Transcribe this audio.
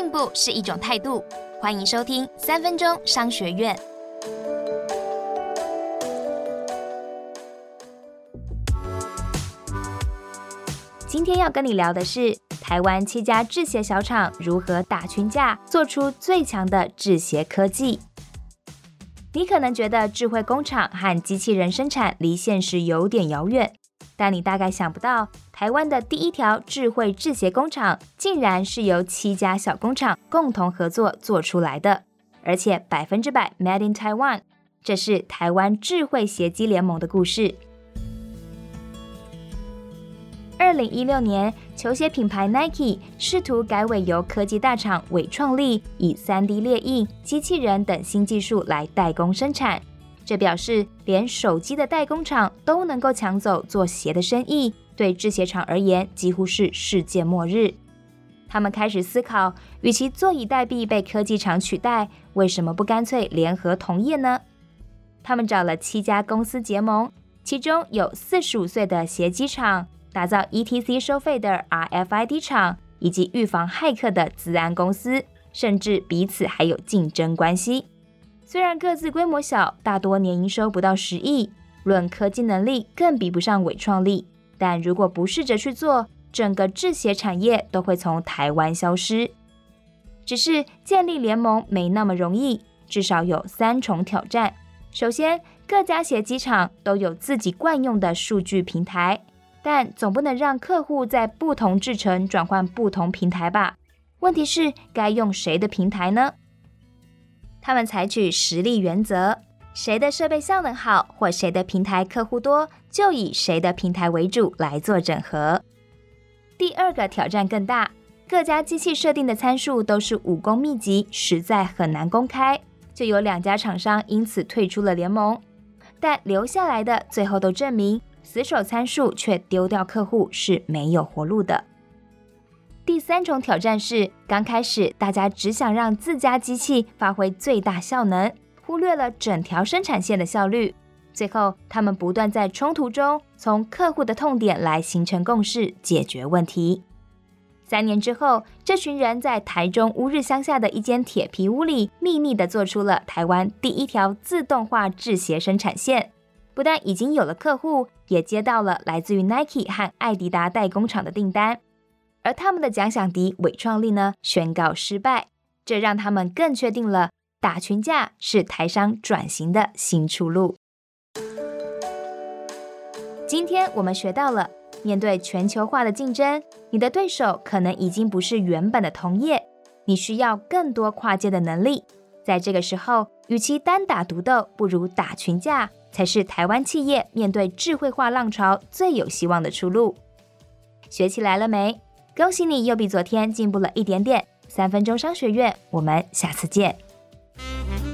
进步是一种态度。欢迎收听三分钟商学院。今天要跟你聊的是台湾七家制鞋小厂如何打群架，做出最强的制鞋科技。你可能觉得智慧工厂和机器人生产离现实有点遥远，但你大概想不到，台湾的第一条智慧制鞋工厂竟然是由七家小工厂共同合作做出来的。而且百分之百 Made in Taiwan，这是台湾智慧鞋机联盟的故事。二零一六年，球鞋品牌 Nike 试图改委由科技大厂伟创力以三 D 列印、机器人等新技术来代工生产，这表示连手机的代工厂都能够抢走做鞋的生意，对制鞋厂而言几乎是世界末日。他们开始思考，与其坐以待毙被科技厂取代，为什么不干脆联合同业呢？他们找了七家公司结盟，其中有四十五岁的鞋机厂，打造 ETC 收费的 RFID 厂，以及预防骇客的资安公司，甚至彼此还有竞争关系。虽然各自规模小，大多年营收不到十亿，论科技能力更比不上伟创力，但如果不试着去做，整个制鞋产业都会从台湾消失。只是建立联盟没那么容易，至少有三重挑战。首先，各家鞋机厂都有自己惯用的数据平台，但总不能让客户在不同制程转换不同平台吧？问题是该用谁的平台呢？他们采取实力原则，谁的设备效能好，或谁的平台客户多，就以谁的平台为主来做整合。第二个挑战更大，各家机器设定的参数都是武功秘籍，实在很难公开。就有两家厂商因此退出了联盟，但留下来的最后都证明，死守参数却丢掉客户是没有活路的。第三种挑战是，刚开始大家只想让自家机器发挥最大效能，忽略了整条生产线的效率。最后，他们不断在冲突中从客户的痛点来形成共识，解决问题。三年之后，这群人在台中乌日乡下的一间铁皮屋里，秘密地做出了台湾第一条自动化制鞋生产线。不但已经有了客户，也接到了来自于 Nike 和艾迪达代工厂的订单。而他们的假想敌伟创力呢，宣告失败。这让他们更确定了打群架是台商转型的新出路。今天我们学到了，面对全球化的竞争，你的对手可能已经不是原本的同业，你需要更多跨界的能力。在这个时候，与其单打独斗，不如打群架，才是台湾企业面对智慧化浪潮最有希望的出路。学起来了没？恭喜你又比昨天进步了一点点。三分钟商学院，我们下次见。